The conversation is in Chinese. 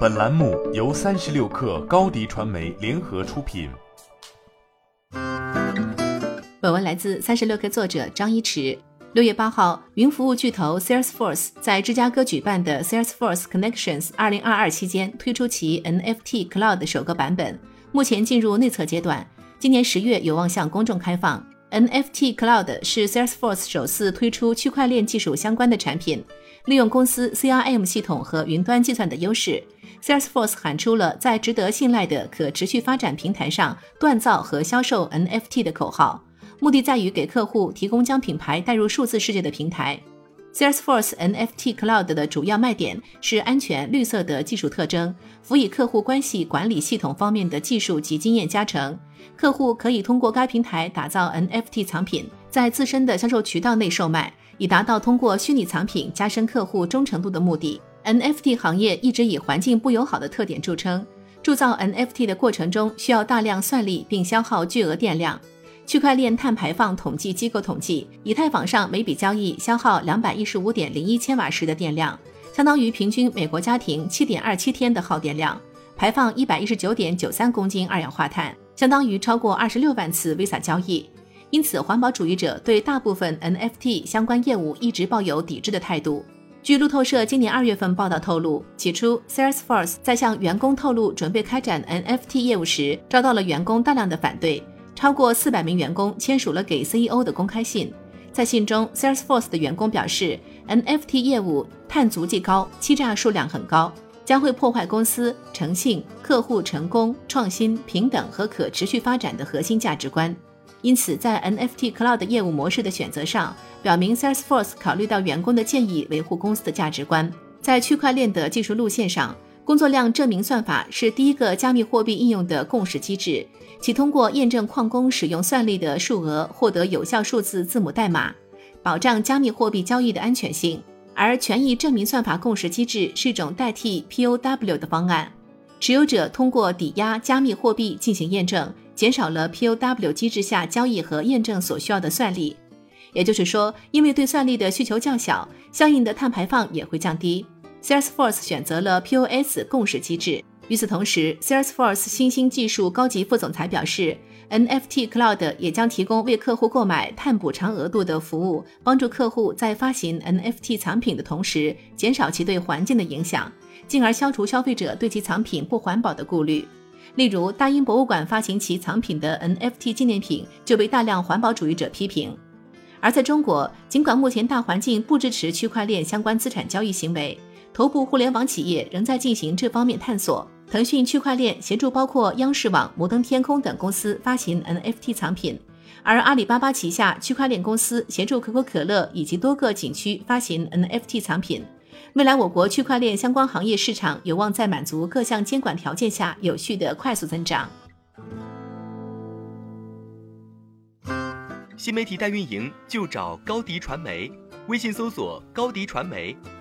本栏目由三十六氪高低传媒联合出品。本文来自三十六氪作者张一驰。六月八号，云服务巨头 Salesforce 在芝加哥举办的 Salesforce Connections 二零二二期间推出其 NFT Cloud 首个版本，目前进入内测阶段，今年十月有望向公众开放。NFT Cloud 是 Salesforce 首次推出区块链技术相关的产品。利用公司 CRM 系统和云端计算的优势，Salesforce 喊出了在值得信赖的可持续发展平台上锻造和销售 NFT 的口号，目的在于给客户提供将品牌带入数字世界的平台。Salesforce NFT Cloud 的主要卖点是安全、绿色的技术特征，辅以客户关系管理系统方面的技术及经验加成。客户可以通过该平台打造 NFT 藏品，在自身的销售渠道内售卖。以达到通过虚拟藏品加深客户忠诚度的目的。NFT 行业一直以环境不友好的特点著称，铸造 NFT 的过程中需要大量算力，并消耗巨额电量。区块链碳排放统计机构统计，以太坊上每笔交易消耗两百一十五点零一千瓦时的电量，相当于平均美国家庭七点二七天的耗电量，排放一百一十九点九三公斤二氧化碳，相当于超过二十六万次 Visa 交易。因此，环保主义者对大部分 NFT 相关业务一直抱有抵制的态度。据路透社今年二月份报道透露，起初 Salesforce 在向员工透露准备开展 NFT 业务时，遭到了员工大量的反对。超过四百名员工签署了给 CEO 的公开信。在信中，Salesforce 的员工表示，NFT 业务碳足迹高，欺诈数量很高，将会破坏公司诚信、客户成功、创新、平等和可持续发展的核心价值观。因此，在 NFT Cloud 业务模式的选择上，表明 Salesforce 考虑到员工的建议，维护公司的价值观。在区块链的技术路线上，工作量证明算法是第一个加密货币应用的共识机制，其通过验证矿工使用算力的数额，获得有效数字字母代码，保障加密货币交易的安全性。而权益证明算法共识机制是一种代替 POW 的方案，持有者通过抵押加密货币进行验证。减少了 POW 机制下交易和验证所需要的算力，也就是说，因为对算力的需求较小，相应的碳排放也会降低。Salesforce 选择了 POS 共识机制。与此同时，Salesforce 新兴技术高级副总裁表示，NFT Cloud 也将提供为客户购买碳补偿额度的服务，帮助客户在发行 NFT 藏品的同时，减少其对环境的影响，进而消除消费者对其藏品不环保的顾虑。例如，大英博物馆发行其藏品的 NFT 纪念品就被大量环保主义者批评。而在中国，尽管目前大环境不支持区块链相关资产交易行为，头部互联网企业仍在进行这方面探索。腾讯区块链协助包括央视网、摩登天空等公司发行 NFT 藏品，而阿里巴巴旗下区块链公司协助可口可乐以及多个景区发行 NFT 藏品。未来，我国区块链相关行业市场有望在满足各项监管条件下，有序的快速增长。新媒体代运营就找高迪传媒，微信搜索高迪传媒，